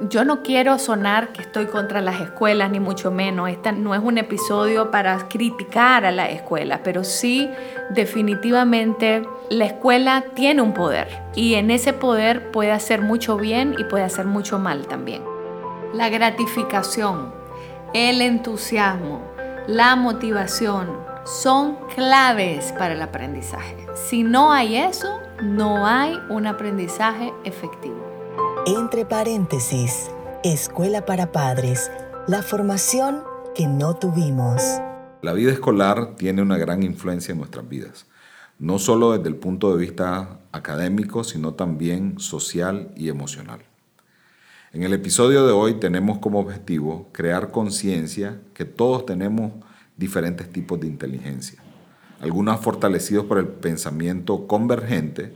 Yo no quiero sonar que estoy contra las escuelas, ni mucho menos. Este no es un episodio para criticar a la escuela, pero sí definitivamente la escuela tiene un poder y en ese poder puede hacer mucho bien y puede hacer mucho mal también. La gratificación, el entusiasmo, la motivación son claves para el aprendizaje. Si no hay eso, no hay un aprendizaje efectivo. Entre paréntesis, Escuela para Padres, la formación que no tuvimos. La vida escolar tiene una gran influencia en nuestras vidas, no solo desde el punto de vista académico, sino también social y emocional. En el episodio de hoy tenemos como objetivo crear conciencia que todos tenemos diferentes tipos de inteligencia, algunas fortalecidos por el pensamiento convergente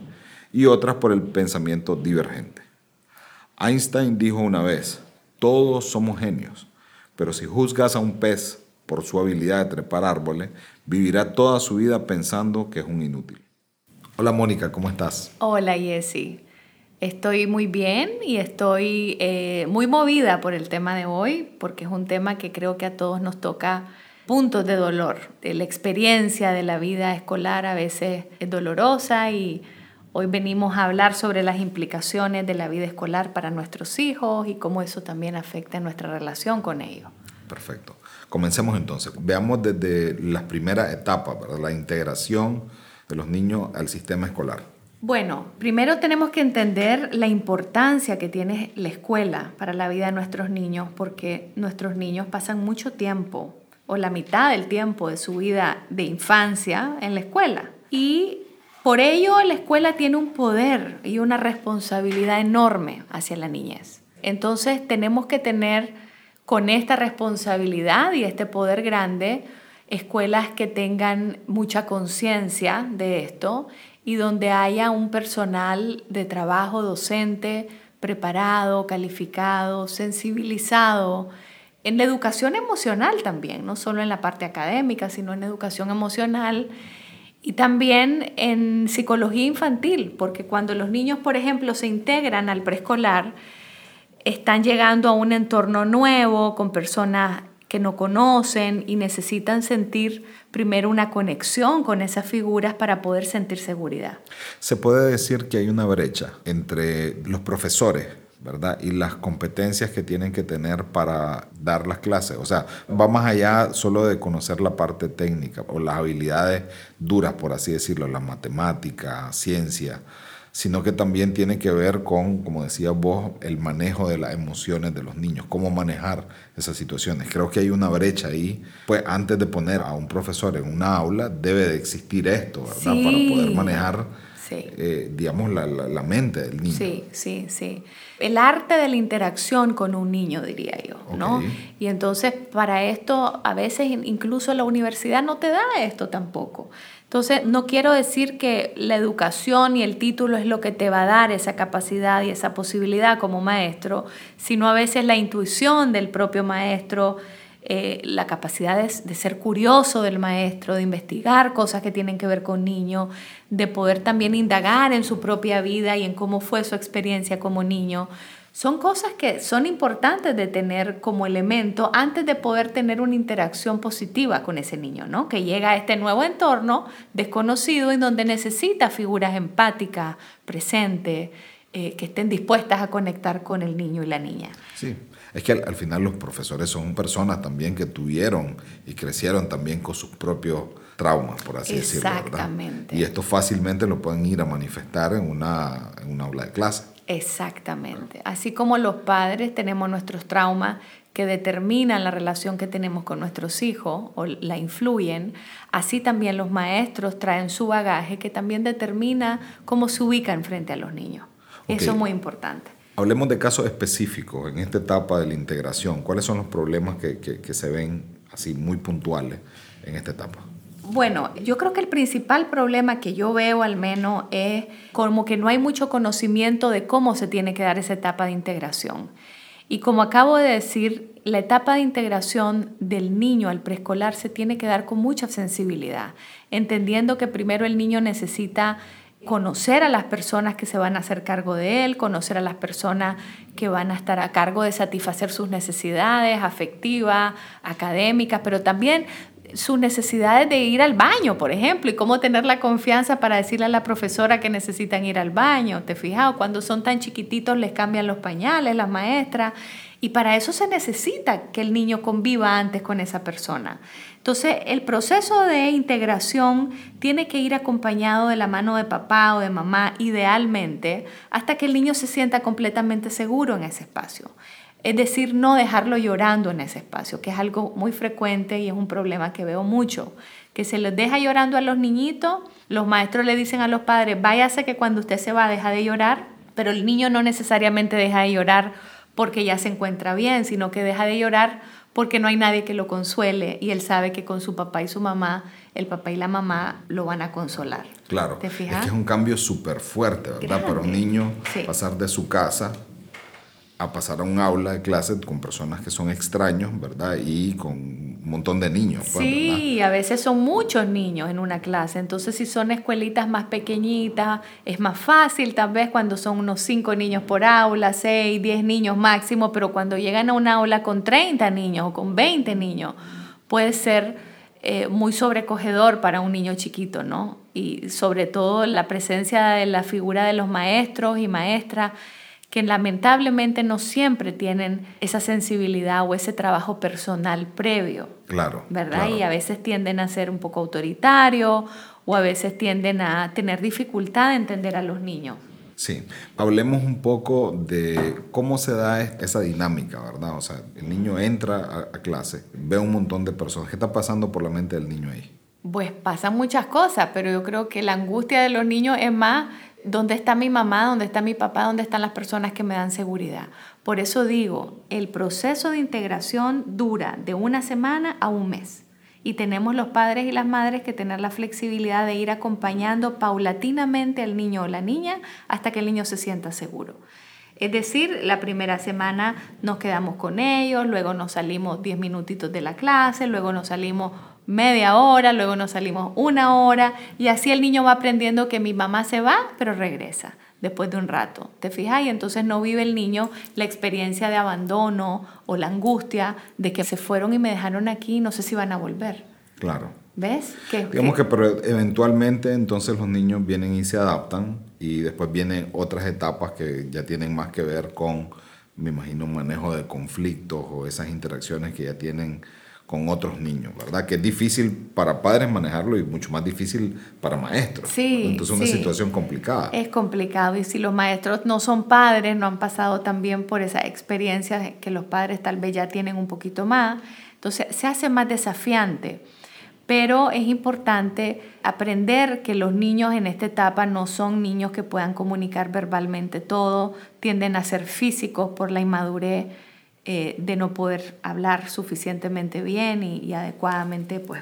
y otras por el pensamiento divergente. Einstein dijo una vez, todos somos genios, pero si juzgas a un pez por su habilidad de trepar árboles, vivirá toda su vida pensando que es un inútil. Hola Mónica, ¿cómo estás? Hola Jessy, estoy muy bien y estoy eh, muy movida por el tema de hoy, porque es un tema que creo que a todos nos toca puntos de dolor. La experiencia de la vida escolar a veces es dolorosa y Hoy venimos a hablar sobre las implicaciones de la vida escolar para nuestros hijos y cómo eso también afecta nuestra relación con ellos. Perfecto. Comencemos entonces. Veamos desde las primeras etapas, la integración de los niños al sistema escolar. Bueno, primero tenemos que entender la importancia que tiene la escuela para la vida de nuestros niños, porque nuestros niños pasan mucho tiempo o la mitad del tiempo de su vida de infancia en la escuela. Y por ello, la escuela tiene un poder y una responsabilidad enorme hacia la niñez. Entonces, tenemos que tener con esta responsabilidad y este poder grande escuelas que tengan mucha conciencia de esto y donde haya un personal de trabajo docente preparado, calificado, sensibilizado en la educación emocional también, no solo en la parte académica, sino en educación emocional y también en psicología infantil, porque cuando los niños, por ejemplo, se integran al preescolar, están llegando a un entorno nuevo, con personas que no conocen y necesitan sentir primero una conexión con esas figuras para poder sentir seguridad. Se puede decir que hay una brecha entre los profesores ¿verdad? Y las competencias que tienen que tener para dar las clases. O sea, va más allá solo de conocer la parte técnica o las habilidades duras, por así decirlo, la matemática, ciencia, sino que también tiene que ver con, como decía vos, el manejo de las emociones de los niños, cómo manejar esas situaciones. Creo que hay una brecha ahí. Pues antes de poner a un profesor en una aula, debe de existir esto, ¿verdad? Para poder manejar eh, digamos, la, la, mente del niño. Sí, sí, sí. El arte de la interacción con un niño, diría yo, ¿no? Y entonces, para esto, a veces incluso la universidad no te da esto tampoco. Entonces, no quiero decir que la educación y el título es lo que te va a dar esa capacidad y esa posibilidad como maestro, sino a veces la intuición del propio maestro, eh, la capacidad de, ser curioso del maestro, de investigar cosas que tienen que ver con niños, de poder también indagar en su propia vida y en cómo fue su experiencia como niño. Son cosas que son importantes de tener como elemento antes de poder tener una interacción positiva con ese niño, ¿no? Que llega a este nuevo entorno desconocido en donde necesita figuras empáticas, presentes, eh, que estén dispuestas a conectar con el niño y la niña. Sí, es que al, final los profesores son personas también que tuvieron y crecieron también con sus propios traumas, por así decirlo. Exactamente. Y esto fácilmente lo pueden ir a manifestar en una, en una aula de clase. Exactamente. Así como los padres tenemos nuestros traumas que determinan la relación que tenemos con nuestros hijos o la influyen, así también los maestros traen su bagaje que también determina cómo se ubican frente a los niños. Eso es muy importante. Hablemos de casos específicos en esta etapa de la integración. ¿Cuáles son los problemas que, que, se ven así muy puntuales en esta etapa? Bueno, yo creo que el principal problema que yo veo al menos es como que no hay mucho conocimiento de cómo se tiene que dar esa etapa de integración. Y como acabo de decir, la etapa de integración del niño al preescolar se tiene que dar con mucha sensibilidad, entendiendo que primero el niño necesita conocer a las personas que se van a hacer cargo de él, conocer a las personas que van a estar a cargo de satisfacer sus necesidades afectivas, académicas, pero también sus necesidades de ir al baño, por ejemplo, y cómo tener la confianza para decirle a la profesora que necesitan ir al baño. ¿Te fijas? Cuando son tan chiquititos les cambian los pañales, las maestras, y para eso se necesita que el niño conviva antes con esa persona. Entonces, el proceso de integración tiene que ir acompañado de la mano de papá o de mamá, idealmente, hasta que el niño se sienta completamente seguro en ese espacio. Es decir, no dejarlo llorando en ese espacio, que es algo muy frecuente y es un problema que veo mucho, que se les deja llorando a los niñitos, los maestros le dicen a los padres, váyase que cuando usted se va deja de llorar, pero el niño no necesariamente deja de llorar porque ya se encuentra bien, sino que deja de llorar porque no hay nadie que lo consuele y él sabe que con su papá y su mamá, el papá y la mamá lo van a consolar. Claro, ¿Te fijas? es que es un cambio súper fuerte, ¿verdad? Para un niño pasar de su casa a pasar a un aula de clase con personas que son extraños, ¿verdad? Y con un montón de niños. Pues, sí, a veces son muchos niños en una clase. Entonces, si son escuelitas más pequeñitas, es más fácil tal vez cuando son unos 5 niños por aula, 6, 10 niños máximo, pero cuando llegan a un aula con 30 niños o con 20 niños, puede ser eh, muy sobrecogedor para un niño chiquito, ¿no? Y sobre todo la presencia de la figura de los maestros y maestras que lamentablemente no siempre tienen esa sensibilidad o ese trabajo personal previo. Claro. ¿Verdad? Y a veces tienden a ser un poco autoritario o a veces tienden a tener dificultad de entender a los niños. Sí, hablemos un poco de cómo se da esa dinámica, ¿verdad? O sea, el niño entra a, clase, ve un montón de personas. ¿Qué está pasando por la mente del niño ahí? Pues pasan muchas cosas, pero yo creo que la angustia de los niños es más ¿Dónde está mi mamá? ¿Dónde está mi papá? ¿Dónde están las personas que me dan seguridad? Por eso digo, el proceso de integración dura de una semana a un mes. Y tenemos los padres y las madres que tener la flexibilidad de ir acompañando paulatinamente al niño o la niña hasta que el niño se sienta seguro. Es decir, la primera semana nos quedamos con ellos, luego nos salimos 10 minutitos de la clase, luego nos salimos media hora, luego nos salimos una hora y así el niño va aprendiendo que mi mamá se va, pero regresa después de un rato. ¿Te fijas? Y entonces no vive el niño la experiencia de abandono o la angustia de que se fueron y me dejaron aquí y no sé si van a volver. Claro. ¿Ves? Digamos que pero eventualmente entonces los niños vienen y se adaptan y después vienen otras etapas que ya tienen más que ver con, me imagino, un manejo de conflictos o esas interacciones que ya tienen con otros niños, ¿verdad? Que es difícil para padres manejarlo y mucho más difícil para maestros. Sí. Entonces es una situación complicada. Es complicado y si los maestros no son padres, no han pasado también por esa experiencia que los padres tal vez ya tienen un poquito más, entonces se hace más desafiante. Pero es importante aprender que los niños en esta etapa no son niños que puedan comunicar verbalmente todo, tienden a ser físicos por la inmadurez eh, de no poder hablar suficientemente bien y, adecuadamente, pues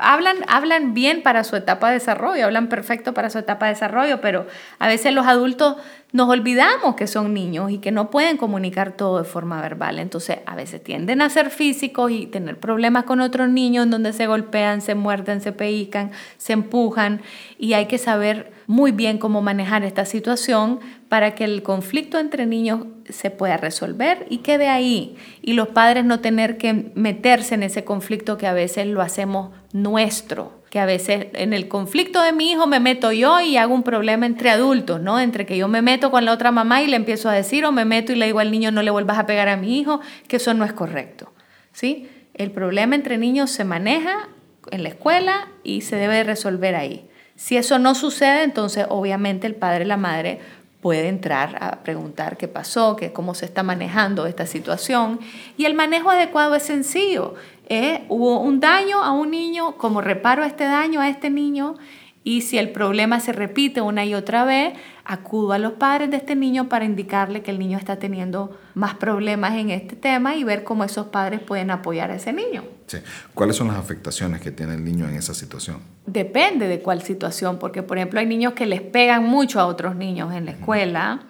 hablan, hablan bien para su etapa de desarrollo, hablan perfecto para su etapa de desarrollo, pero a veces los adultos nos olvidamos que son niños y que no pueden comunicar todo de forma verbal. Entonces, a veces tienden a ser físicos y tener problemas con otros niños en donde se golpean, se muerden, se pellizcan, se empujan. Y hay que saber muy bien cómo manejar esta situación para que el conflicto entre niños se pueda resolver y quede ahí. Y los padres no tener que meterse en ese conflicto que a veces lo hacemos nuestro que a veces en el conflicto de mi hijo me meto yo y hago un problema entre adultos, ¿no? Entre que yo me meto con la otra mamá y le empiezo a decir o me meto y le digo al niño no le vuelvas a pegar a mi hijo, que eso no es correcto, ¿sí? El problema entre niños se maneja en la escuela y se debe resolver ahí. Si eso no sucede, entonces obviamente el padre y la madre puede entrar a preguntar qué pasó, qué, cómo se está manejando esta situación. Y el manejo adecuado es sencillo. ¿Eh? hubo un daño a un niño, como reparo este daño a este niño, y si el problema se repite una y otra vez, acudo a los padres de este niño para indicarle que el niño está teniendo más problemas en este tema y ver cómo esos padres pueden apoyar a ese niño. Sí. ¿Cuáles son las afectaciones que tiene el niño en esa situación? Depende de cuál situación, porque por ejemplo hay niños que les pegan mucho a otros niños en la escuela.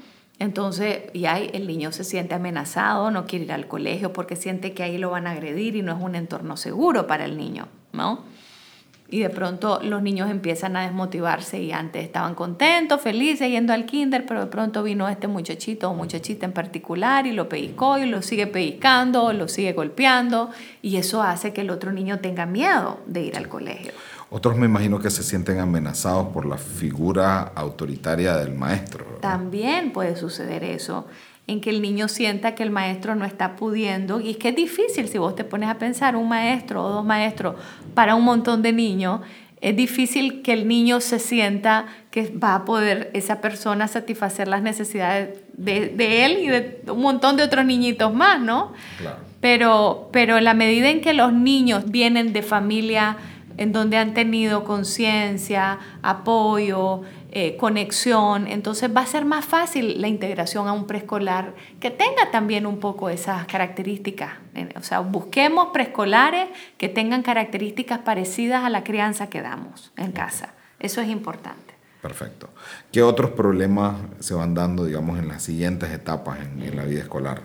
Entonces, ya el niño se siente amenazado, no quiere ir al colegio porque siente que ahí lo van a agredir y no es un entorno seguro para el niño, ¿no? Y de pronto los niños empiezan a desmotivarse y antes estaban contentos, felices yendo al kinder, pero de pronto vino este muchachito o muchachita en particular y lo pellizcó y lo sigue pellizcando, lo sigue golpeando y eso hace que el otro niño tenga miedo de ir al colegio. Otros me imagino que se sienten amenazados por la figura autoritaria del maestro. También puede suceder eso en que el niño sienta que el maestro no está pudiendo. Y es que es difícil si vos te pones a pensar un maestro o dos maestros para un montón de niños. Es difícil que el niño se sienta que va a poder esa persona satisfacer las necesidades de, él y de un montón de otros niñitos más, ¿no? Claro. Pero, pero en la medida en que los niños vienen de familia en donde han tenido conciencia, apoyo, eh, conexión, entonces va a ser más fácil la integración a un preescolar que tenga también un poco esas características. Eh, o sea, busquemos preescolares que tengan características parecidas a la crianza que damos en casa. Eso es importante. Perfecto. ¿Qué otros problemas se van dando, digamos, en las siguientes etapas en, la vida escolar?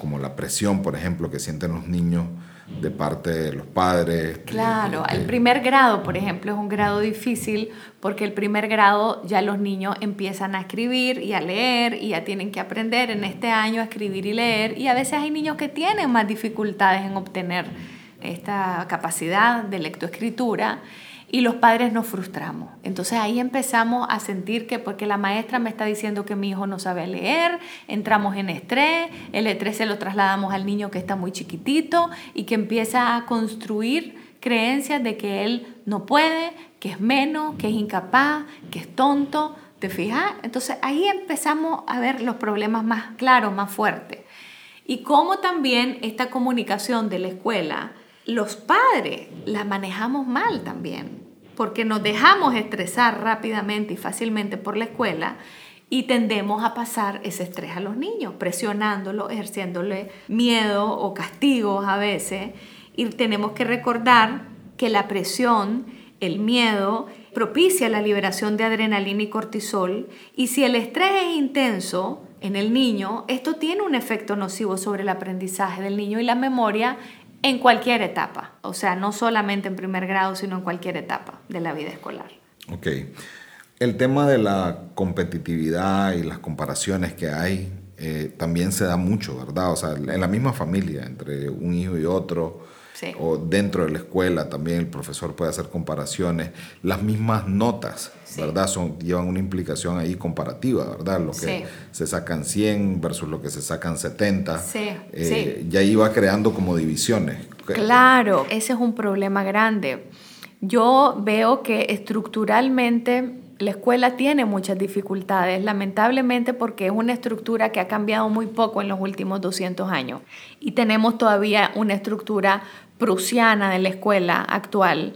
Como la presión, por ejemplo, que sienten los niños de parte de los padres. Claro, el primer grado, por ejemplo, es un grado difícil porque el primer grado ya los niños empiezan a escribir y a leer y ya tienen que aprender en este año a escribir y leer y a veces hay niños que tienen más dificultades en obtener esta capacidad de lectoescritura y los padres nos frustramos. Entonces ahí empezamos a sentir que porque la maestra me está diciendo que mi hijo no sabe leer, entramos en estrés, el estrés se lo trasladamos al niño que está muy chiquitito y que empieza a construir creencias de que él no puede, que es menos, que es incapaz, que es tonto. ¿Te fijas? Entonces ahí empezamos a ver los problemas más claros, más fuertes. Y cómo también esta comunicación de la escuela los padres la manejamos mal también, porque nos dejamos estresar rápidamente y fácilmente por la escuela y tendemos a pasar ese estrés a los niños, presionándolos, ejerciéndole miedo o castigos a veces. Y tenemos que recordar que la presión, el miedo, propicia la liberación de adrenalina y cortisol. Y si el estrés es intenso en el niño, esto tiene un efecto nocivo sobre el aprendizaje del niño y la memoria en cualquier etapa, o sea, no solamente en primer grado, sino en cualquier etapa de la vida escolar. Ok. El tema de la competitividad y las comparaciones que hay eh, también se da mucho, ¿verdad? O sea, en la misma familia, entre un hijo y otro, o dentro de la escuela también el profesor puede hacer comparaciones. Las mismas notas, ¿verdad? Son, llevan una implicación ahí comparativa, ¿verdad? Lo que se sacan 100 versus lo que se sacan 70. Eh, ya iba creando como divisiones. Claro, ese es un problema grande. Yo veo que estructuralmente la escuela tiene muchas dificultades, lamentablemente porque es una estructura que ha cambiado muy poco en los últimos 200 años y tenemos todavía una estructura prusiana de la escuela actual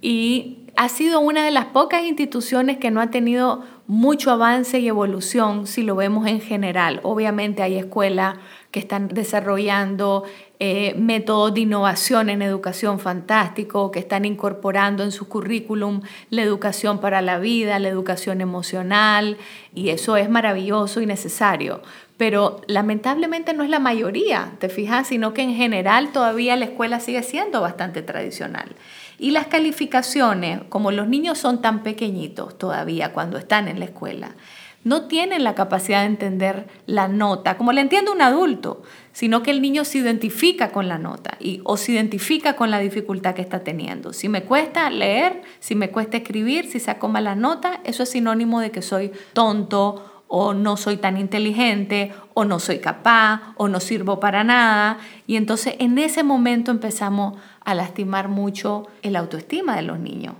y ha sido una de las pocas instituciones que no ha tenido mucho avance y evolución si lo vemos en general. Obviamente hay escuelas que están desarrollando eh, métodos de innovación en educación fantástico, que están incorporando en su currículum la educación para la vida, la educación emocional, y eso es maravilloso y necesario pero lamentablemente no es la mayoría, te fijas, sino que en general todavía la escuela sigue siendo bastante tradicional. Y las calificaciones, como los niños son tan pequeñitos todavía cuando están en la escuela, no tienen la capacidad de entender la nota, como le entiende un adulto, sino que el niño se identifica con la nota y, o se identifica con la dificultad que está teniendo. Si me cuesta leer, si me cuesta escribir, si saco mala nota, eso es sinónimo de que soy tonto o no soy tan inteligente, o no soy capaz, o no sirvo para nada. Y entonces en ese momento empezamos a lastimar mucho el autoestima de los niños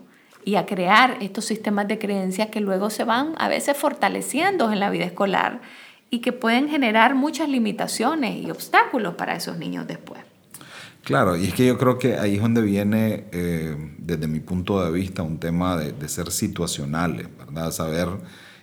y a crear estos sistemas de creencias que luego se van a veces fortaleciendo en la vida escolar y que pueden generar muchas limitaciones y obstáculos para esos niños después. Claro, y es que yo creo que ahí es donde viene, eh, desde mi punto de vista, un tema de, de ser situacionales, ¿verdad? Saber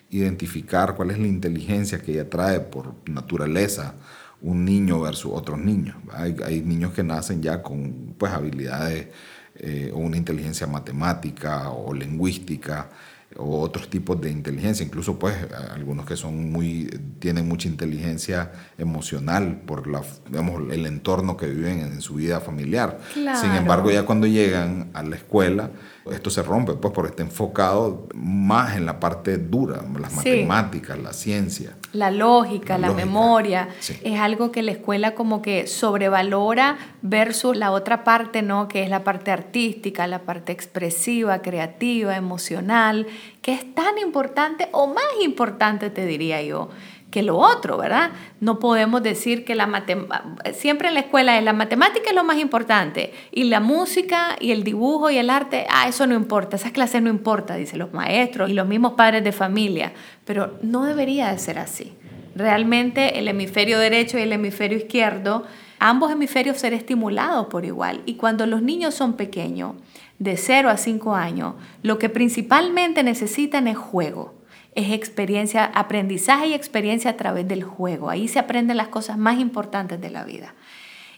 identificar cuál es la inteligencia que ella trae por naturaleza un niño versus otros niños. Hay, niños que nacen ya con pues, habilidades eh, o una inteligencia matemática o lingüística o otros tipos de inteligencia, incluso pues algunos que son muy, tienen mucha inteligencia emocional por la, digamos, el entorno que viven en su vida familiar. Sin embargo, ya cuando llegan a la escuela, esto se rompe, pues porque está enfocado más en la parte dura, las matemáticas, la ciencia. La lógica, la, memoria, es algo que la escuela como que sobrevalora versus la otra parte, ¿no? Que es la parte artística, la parte expresiva, creativa, emocional, que es tan importante o más importante, te diría yo, que lo otro, ¿verdad? No podemos decir que la matemática, siempre en la escuela es la matemática es lo más importante y la música y el dibujo y el arte, ah, eso no importa, esas clases no importa, dicen los maestros y los mismos padres de familia, pero no debería de ser así. Realmente el hemisferio derecho y el hemisferio izquierdo, ambos hemisferios ser estimulados por igual y cuando los niños son pequeños, de 0 a 5 años, lo que principalmente necesitan es juego es experiencia, aprendizaje y experiencia a través del juego. Ahí se aprenden las cosas más importantes de la vida.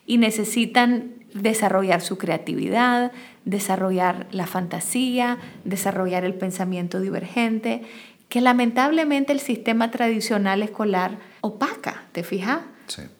Y necesitan desarrollar su creatividad, desarrollar la fantasía, desarrollar el pensamiento divergente, que lamentablemente el sistema tradicional escolar opaca, ¿te fijas?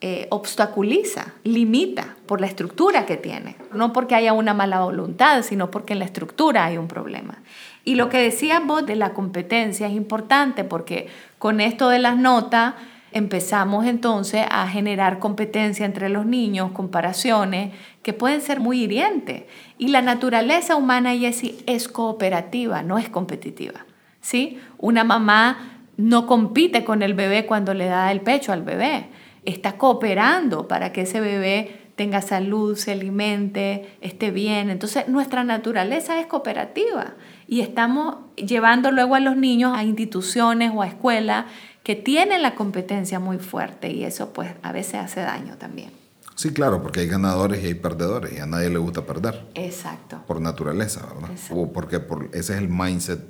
Eh, obstaculiza, limita por la estructura que tiene. No porque haya una mala voluntad, sino porque en la estructura hay un problema. Y lo que decías vos de la competencia es importante porque con esto de las notas empezamos entonces a generar competencia entre los niños, comparaciones que pueden ser muy hirientes. Y la naturaleza humana, Jessie, es cooperativa, no es competitiva. ¿sí? Una mamá no compite con el bebé cuando le da el pecho al bebé, está cooperando para que ese bebé tenga salud, se alimente, esté bien. Entonces nuestra naturaleza es cooperativa y estamos llevando luego a los niños a instituciones o a escuelas que tienen la competencia muy fuerte y eso pues a veces hace daño también. Sí, claro, porque hay ganadores y hay perdedores y a nadie le gusta perder. Exacto. Por naturaleza, ¿verdad? O porque por, ese es el mindset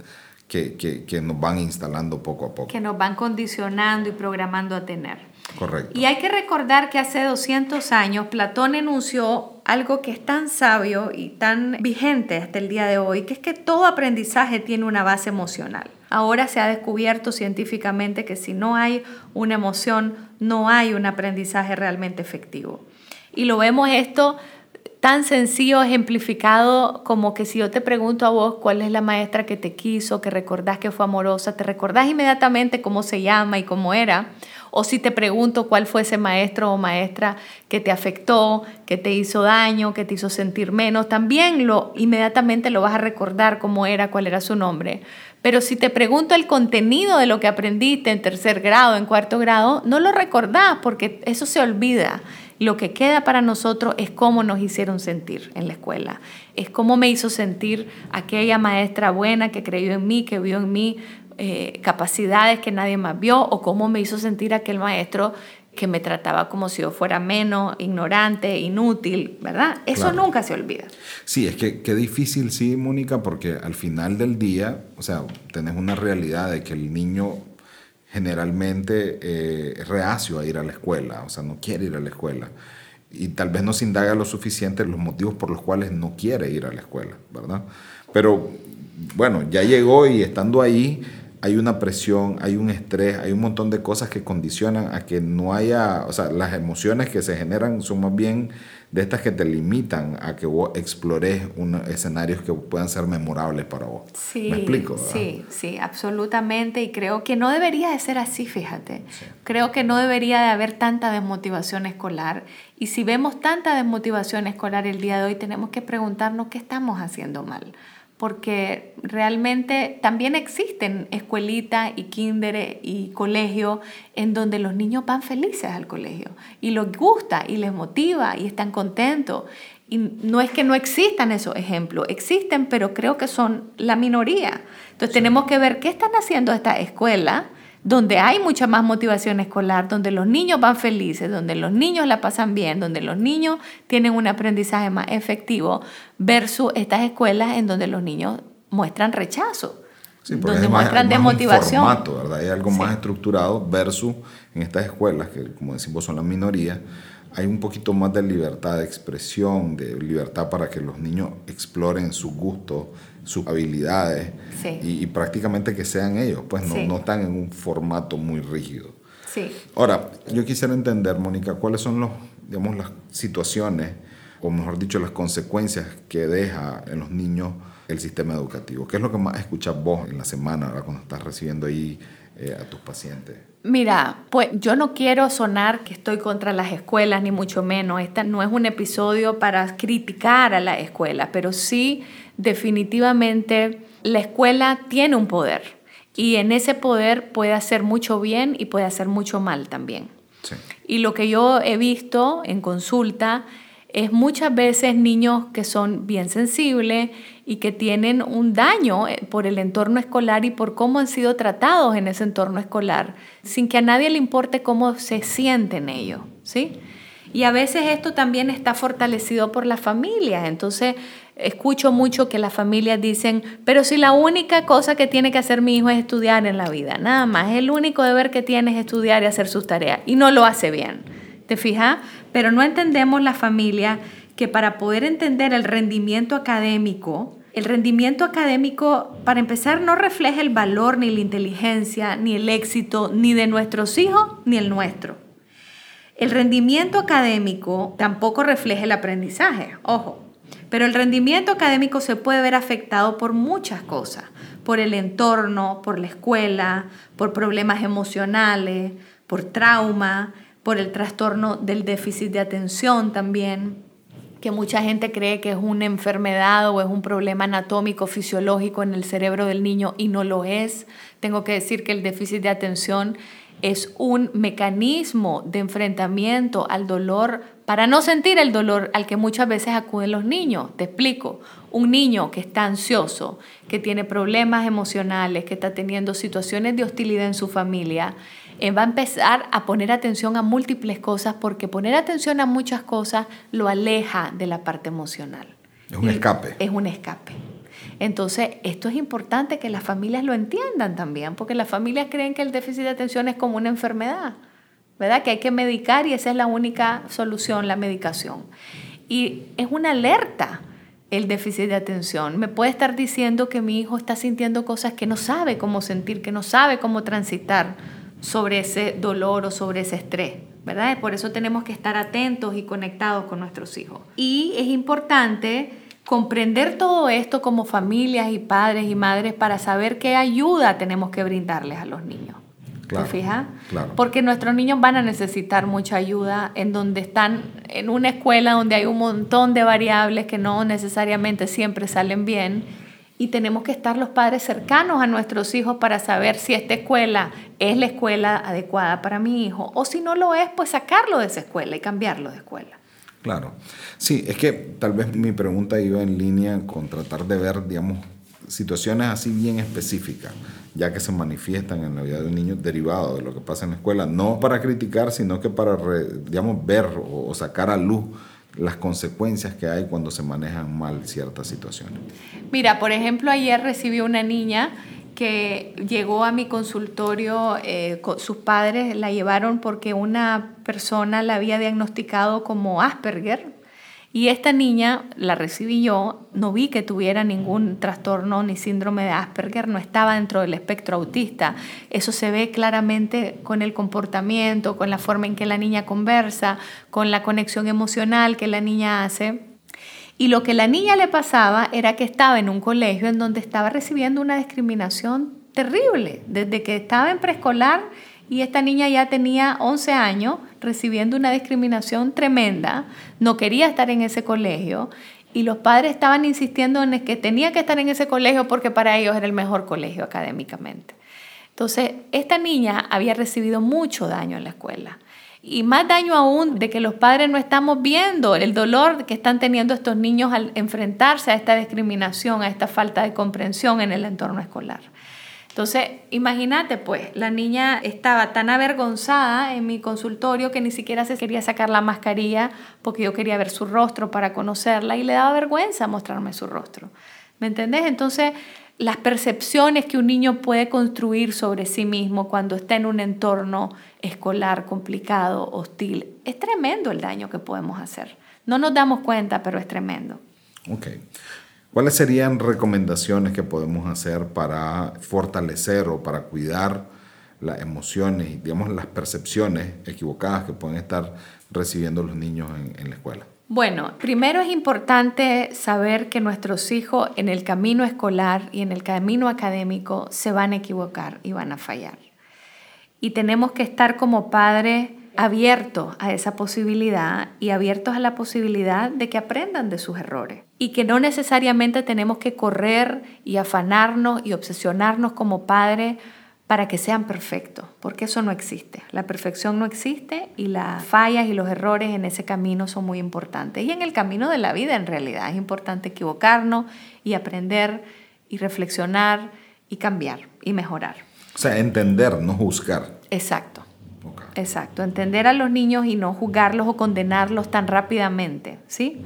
que, que, que nos van instalando poco a poco. Que nos van condicionando y programando a tener. Correcto. Y hay que recordar que hace 200 años Platón enunció algo que es tan sabio y tan vigente hasta el día de hoy, que es que todo aprendizaje tiene una base emocional. Ahora se ha descubierto científicamente que si no hay una emoción, no hay un aprendizaje realmente efectivo. Y lo vemos esto tan sencillo, ejemplificado, como que si yo te pregunto a vos cuál es la maestra que te quiso, que recordás que fue amorosa, te recordás inmediatamente cómo se llama y cómo era. O si te pregunto cuál fue ese maestro o maestra que te afectó, que te hizo daño, que te hizo sentir menos, también lo inmediatamente lo vas a recordar cómo era, cuál era su nombre. Pero si te pregunto el contenido de lo que aprendiste en tercer grado, en cuarto grado, no lo recordás porque eso se olvida. Lo que queda para nosotros es cómo nos hicieron sentir en la escuela. Es cómo me hizo sentir aquella maestra buena que creyó en mí, que vio en mí eh, capacidades que nadie más vio o cómo me hizo sentir aquel maestro que me trataba como si yo fuera menos, ignorante, inútil, ¿verdad? Eso nunca se olvida. Sí, es que qué difícil, sí, Mónica, porque al final del día, o sea, tenés una realidad de que el niño generalmente eh, reacio a ir a la escuela, o sea, no quiere ir a la escuela. Y tal vez no se indaga lo suficiente los motivos por los cuales no quiere ir a la escuela, ¿verdad? Pero bueno, ya llegó y estando ahí, hay una presión, hay un estrés, hay un montón de cosas que condicionan a que no haya, o sea, las emociones que se generan son más bien de estas que te limitan a que vos explores escenarios que puedan ser memorables para vos. Sí, ¿Me explico? Sí, sí, absolutamente. Y creo que no debería de ser así, fíjate. Creo que no debería de haber tanta desmotivación escolar. Y si vemos tanta desmotivación escolar el día de hoy, tenemos que preguntarnos qué estamos haciendo mal porque realmente también existen escuelitas y kinder y colegio en donde los niños van felices al colegio y les gusta y les motiva y están contentos. Y no es que no existan esos ejemplos, existen, pero creo que son la minoría. Entonces tenemos que ver qué están haciendo estas escuelas donde hay mucha más motivación escolar, donde los niños van felices, donde los niños la pasan bien, donde los niños tienen un aprendizaje más efectivo, versus estas escuelas en donde los niños muestran rechazo. donde muestran de motivación. formato, ¿verdad? Hay algo más estructurado versus en estas escuelas, que como decimos son la minoría, hay un poquito más de libertad de expresión, de libertad para que los niños exploren sus gustos, sus habilidades y, prácticamente que sean ellos, pues no, no están en un formato muy rígido. Sí. Ahora, yo quisiera entender, Mónica, cuáles son los, digamos, las situaciones, o mejor dicho, las consecuencias que deja en los niños el sistema educativo. ¿Qué es lo que más escuchas vos en la semana cuando estás recibiendo ahí eh, a tus pacientes? Mira, pues yo no quiero sonar que estoy contra las escuelas, ni mucho menos. Este no es un episodio para criticar a la escuela, pero sí definitivamente la escuela tiene un poder y en ese poder puede hacer mucho bien y puede hacer mucho mal también. Y lo que yo he visto en consulta es muchas veces niños que son bien sensibles y que tienen un daño eh, por el entorno escolar y por cómo han sido tratados en ese entorno escolar, sin que a nadie le importe cómo se sienten ellos, ¿sí? Y a veces esto también está fortalecido por las familias. Entonces, escucho mucho que las familias dicen, pero si la única cosa que tiene que hacer mi hijo es estudiar en la vida, nada más, el único deber que tiene es estudiar y hacer sus tareas, y no lo hace bien. ¿Te fijas? Pero no entendemos la familia que para poder entender el rendimiento académico, el rendimiento académico, para empezar, no refleja el valor ni la inteligencia, ni el éxito, ni de nuestros hijos, ni el nuestro. El rendimiento académico tampoco refleja el aprendizaje, ojo, pero el rendimiento académico se puede ver afectado por muchas cosas, por el entorno, por la escuela, por problemas emocionales, por trauma, por el trastorno del déficit de atención también, que mucha gente cree que es una enfermedad o es un problema anatómico, fisiológico en el cerebro del niño y no lo es. Tengo que decir que el déficit de atención es un mecanismo de enfrentamiento al dolor para no sentir el dolor al que muchas veces acuden los niños. Te explico, un niño que está ansioso, que tiene problemas emocionales, que está teniendo situaciones de hostilidad en su familia, eh, va a empezar a poner atención a múltiples cosas porque poner atención a muchas cosas lo aleja de la parte emocional. Es un escape. Es un escape. Entonces, esto es importante que las familias lo entiendan también, porque las familias creen que el déficit de atención es como una enfermedad, ¿verdad? Que hay que medicar y esa es la única solución, la medicación. Y es una alerta el déficit de atención. Me puede estar diciendo que mi hijo está sintiendo cosas que no sabe cómo sentir, que no sabe cómo transitar sobre ese dolor o sobre ese estrés, ¿verdad? Por eso tenemos que estar atentos y conectados con nuestros hijos. Y es importante comprender todo esto como familias y padres y madres para saber qué ayuda tenemos que brindarles a los niños. ¿Te fijas? Claro. Porque nuestros niños van a necesitar mucha ayuda en donde están en una escuela donde hay un montón de variables que no necesariamente siempre salen bien y tenemos que estar los padres cercanos a nuestros hijos para saber si esta escuela es la escuela adecuada para mi hijo o si no lo es, pues sacarlo de esa escuela y cambiarlo de escuela. Claro. Sí, es que tal vez mi pregunta iba en línea con tratar de ver, digamos, situaciones así bien específicas, ya que se manifiestan en la vida de un niño derivado de lo que pasa en la escuela, no para criticar, sino que para, digamos, ver o sacar a luz las consecuencias que hay cuando se manejan mal ciertas situaciones. Mira, por ejemplo, ayer recibí una niña que llegó a mi consultorio, eh, sus padres la llevaron porque una persona la había diagnosticado como Asperger, y esta niña la recibí yo, no vi que tuviera ningún trastorno ni síndrome de Asperger, no estaba dentro del espectro autista. Eso se ve claramente con el comportamiento, con la forma en que la niña conversa, con la conexión emocional que la niña hace. Y lo que la niña le pasaba era que estaba en un colegio en donde estaba recibiendo una discriminación terrible. Desde que estaba en preescolar y esta niña ya tenía 11 años recibiendo una discriminación tremenda, no quería estar en ese colegio y los padres estaban insistiendo en que tenía que estar en ese colegio porque para ellos era el mejor colegio académicamente. Entonces, esta niña había recibido mucho daño en la escuela. Y más daño aún de que los padres no estamos viendo el dolor que están teniendo estos niños al enfrentarse a esta discriminación, a esta falta de comprensión en el entorno escolar. Entonces, imagínate, pues, la niña estaba tan avergonzada en mi consultorio que ni siquiera se quería sacar la mascarilla porque yo quería ver su rostro para conocerla y le daba vergüenza mostrarme su rostro. ¿Me entendés? Entonces, las percepciones que un niño puede construir sobre sí mismo cuando está en un entorno escolar complicado, hostil. Es tremendo el daño que podemos hacer. No nos damos cuenta, pero es tremendo. Ok. ¿Cuáles serían recomendaciones que podemos hacer para fortalecer o para cuidar las emociones y digamos las percepciones equivocadas que pueden estar recibiendo los niños en, en la escuela? Bueno, primero es importante saber que nuestros hijos en el camino escolar y en el camino académico se van a equivocar y van a fallar. Y tenemos que estar como padres abiertos a esa posibilidad y abiertos a la posibilidad de que aprendan de sus errores. Y que no necesariamente tenemos que correr y afanarnos y obsesionarnos como padres para que sean perfectos, porque eso no existe. La perfección no existe y las fallas y los errores en ese camino son muy importantes. Y en el camino de la vida en realidad es importante equivocarnos y aprender y reflexionar y cambiar y mejorar. O sea, entender, no juzgar. Exacto. Exacto, entender a los niños y no juzgarlos o condenarlos tan rápidamente, ¿sí?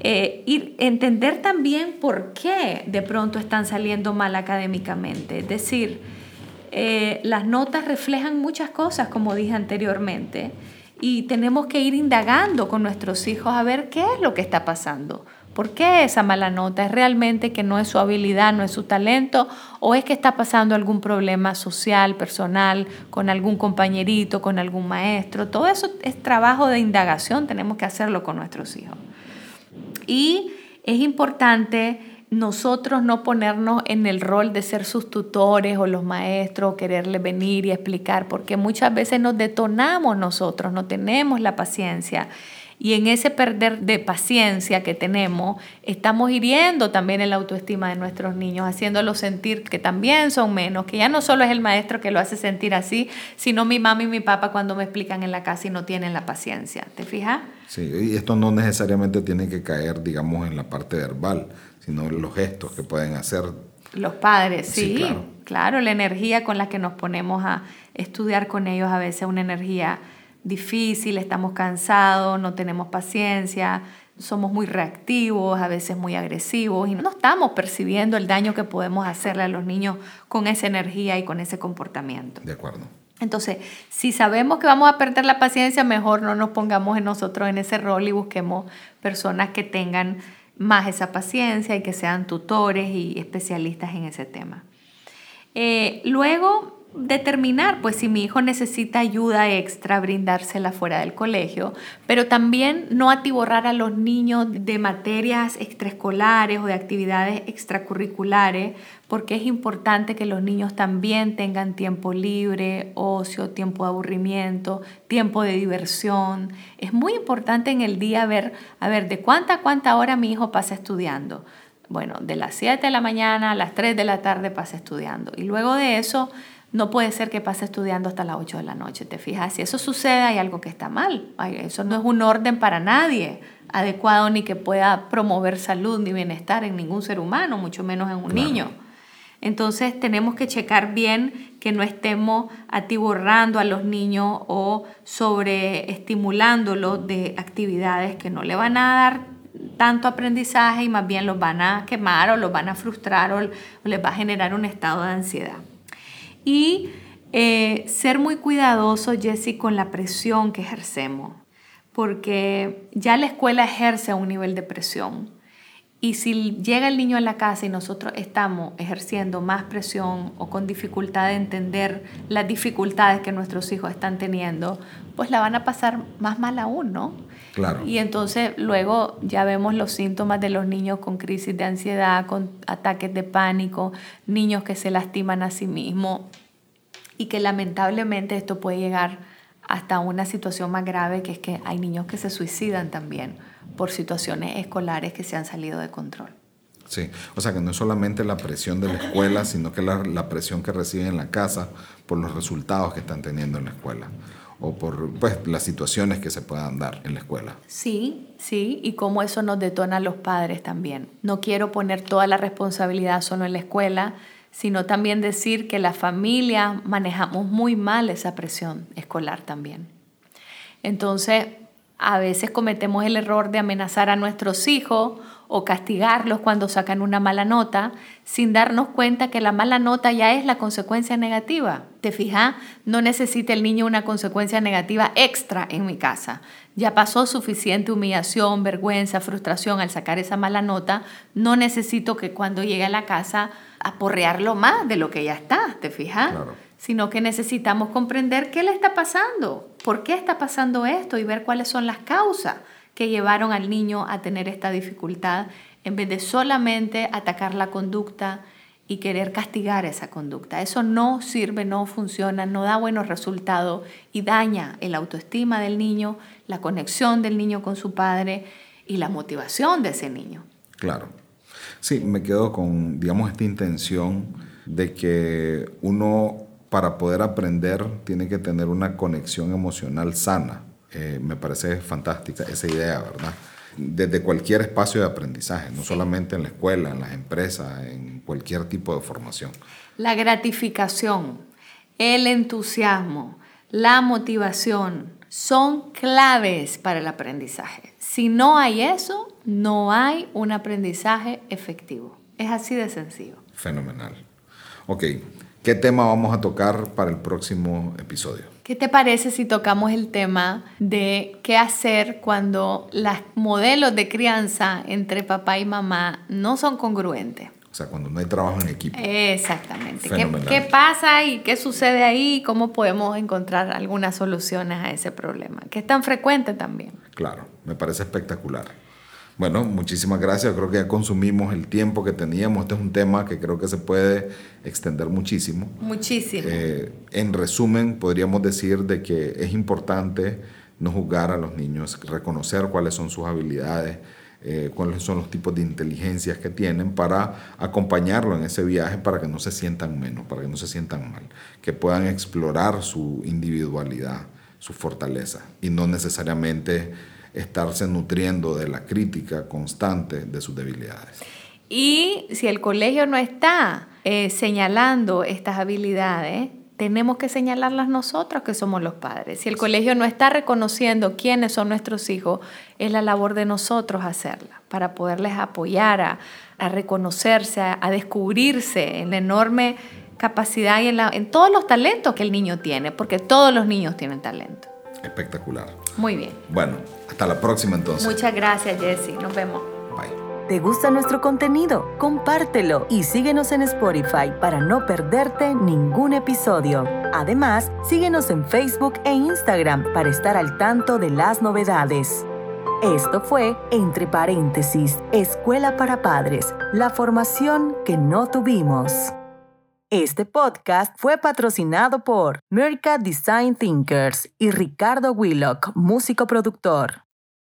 Eh, y entender también por qué de pronto están saliendo mal académicamente. Es decir, eh, las notas reflejan muchas cosas, como dije anteriormente, y tenemos que ir indagando con nuestros hijos a ver qué es lo que está pasando. ¿Por qué esa mala nota? ¿Es realmente que no es su habilidad, no es su talento? ¿O es que está pasando algún problema social, personal, con algún compañerito, con algún maestro? Todo eso es trabajo de indagación, tenemos que hacerlo con nuestros hijos. Y es importante nosotros no ponernos en el rol de ser sus tutores o los maestros, quererle venir y explicar, porque muchas veces nos detonamos nosotros, no tenemos la paciencia. Y en ese perder de paciencia que tenemos, estamos hiriendo también el autoestima de nuestros niños, haciéndolos sentir que también son menos, que ya no solo es el maestro que lo hace sentir así, sino mi mamá y mi papá cuando me explican en la casa y no tienen la paciencia. ¿Te fijas? Sí, y esto no necesariamente tiene que caer, digamos, en la parte verbal, sino los gestos que pueden hacer. Los padres, sí, claro. la energía con la que nos ponemos a estudiar con ellos a veces es una energía difícil, estamos cansados, no tenemos paciencia, somos muy reactivos, a veces muy agresivos y no estamos percibiendo el daño que podemos hacerle a los niños con esa energía y con ese comportamiento. De acuerdo. Entonces, si sabemos que vamos a perder la paciencia, mejor no nos pongamos en nosotros en ese rol y busquemos personas que tengan más esa paciencia y que sean tutores y especialistas en ese tema. Eh, luego, determinar, pues si mi hijo necesita ayuda extra, brindársela fuera del colegio, pero también no atiborrar a los niños de materias extraescolares o de actividades extracurriculares, porque es importante que los niños también tengan tiempo libre, ocio, tiempo de aburrimiento, tiempo de diversión. Es muy importante en el día ver, a ver, de cuánta a cuánta hora mi hijo pasa estudiando. Bueno, de las 7 de la mañana a las 3 de la tarde pasa estudiando. Y luego de eso, no puede ser que pase estudiando hasta las 8 de la noche, ¿te fijas? Si eso sucede, hay algo que está mal. Eso no es un orden para nadie adecuado ni que pueda promover salud ni bienestar en ningún ser humano, mucho menos en un niño. Entonces tenemos que checar bien que no estemos atiborrando a los niños o sobreestimulándolos de actividades que no le van a dar tanto aprendizaje y más bien los van a quemar o los van a frustrar o les va a generar un estado de ansiedad. Y eh, ser muy cuidadoso, Jesse, con la presión que ejercemos, porque ya la escuela ejerce un nivel de presión. Y si llega el niño a la casa y nosotros estamos ejerciendo más presión o con dificultad de entender las dificultades que nuestros hijos están teniendo, pues la van a pasar más mal aún, ¿no? Claro. Y entonces luego ya vemos los síntomas de los niños con crisis de ansiedad, con ataques de pánico, niños que se lastiman a sí mismos y que lamentablemente esto puede llegar hasta una situación más grave que es que hay niños que se suicidan también por situaciones escolares que se han salido de control. Sí, o sea que no es solamente la presión de la escuela, sino que la, la presión que reciben en la casa por los resultados que están teniendo en la escuela o por pues, las situaciones que se puedan dar en la escuela. Sí, sí, y cómo eso nos detona a los padres también. No quiero poner toda la responsabilidad solo en la escuela, sino también decir que la familia manejamos muy mal esa presión escolar también. Entonces, a veces cometemos el error de amenazar a nuestros hijos o castigarlos cuando sacan una mala nota sin darnos cuenta que la mala nota ya es la consecuencia negativa. ¿Te fijas? No necesita el niño una consecuencia negativa extra en mi casa. Ya pasó suficiente humillación, vergüenza, frustración al sacar esa mala nota. No necesito que cuando llegue a la casa aporrearlo más de lo que ya está, ¿te fijas? Sino que necesitamos comprender qué le está pasando, por qué está pasando esto y ver cuáles son las causas que llevaron al niño a tener esta dificultad en vez de solamente atacar la conducta y querer castigar esa conducta. Eso no sirve, no funciona, no da buenos resultados y daña el autoestima del niño, la conexión del niño con su padre y la motivación de ese niño. Claro. Sí, me quedo con, digamos, esta intención de que uno para poder aprender tiene que tener una conexión emocional sana eh, me parece fantástica esa idea, ¿verdad? Desde cualquier espacio de aprendizaje, no solamente en la escuela, en las empresas, en cualquier tipo de formación. La gratificación, el entusiasmo, la motivación son claves para el aprendizaje. Si no hay eso, no hay un aprendizaje efectivo. Es así de sencillo. Fenomenal. Ok, ¿qué tema vamos a tocar para el próximo episodio? ¿Qué te parece si tocamos el tema de qué hacer cuando los modelos de crianza entre papá y mamá no son congruentes? O sea, cuando no hay trabajo en equipo. Exactamente. ¿Qué, ¿Qué, pasa y qué sucede ahí? ¿Cómo podemos encontrar algunas soluciones a ese problema? Que es tan frecuente también. Claro, me parece espectacular. Bueno, muchísimas gracias. Creo que ya consumimos el tiempo que teníamos. Este es un tema que creo que se puede extender muchísimo. Muchísimo. Eh, en resumen, podríamos decir de que es importante no juzgar a los niños, reconocer cuáles son sus habilidades, eh, cuáles son los tipos de inteligencias que tienen para acompañarlo en ese viaje para que no se sientan menos, para que no se sientan mal, que puedan explorar su individualidad, su fortaleza y no necesariamente estarse nutriendo de la crítica constante de sus debilidades. Y si el colegio no está eh, señalando estas habilidades, tenemos que señalarlas nosotros que somos los padres. Si el colegio no está reconociendo quiénes son nuestros hijos, es la labor de nosotros hacerla, para poderles apoyar a, reconocerse, a, descubrirse en la enorme capacidad y en, en todos los talentos que el niño tiene, porque todos los niños tienen talento. Espectacular. Muy bien. Bueno, hasta la próxima entonces. Muchas gracias, Jesse. Nos vemos. Bye. ¿Te gusta nuestro contenido? Compártelo y síguenos en Spotify para no perderte ningún episodio. Además, síguenos en Facebook e Instagram para estar al tanto de las novedades. Esto fue, entre paréntesis, Escuela para Padres, la formación que no tuvimos. Este podcast fue patrocinado por Merca Design Thinkers y Ricardo Willock, músico productor.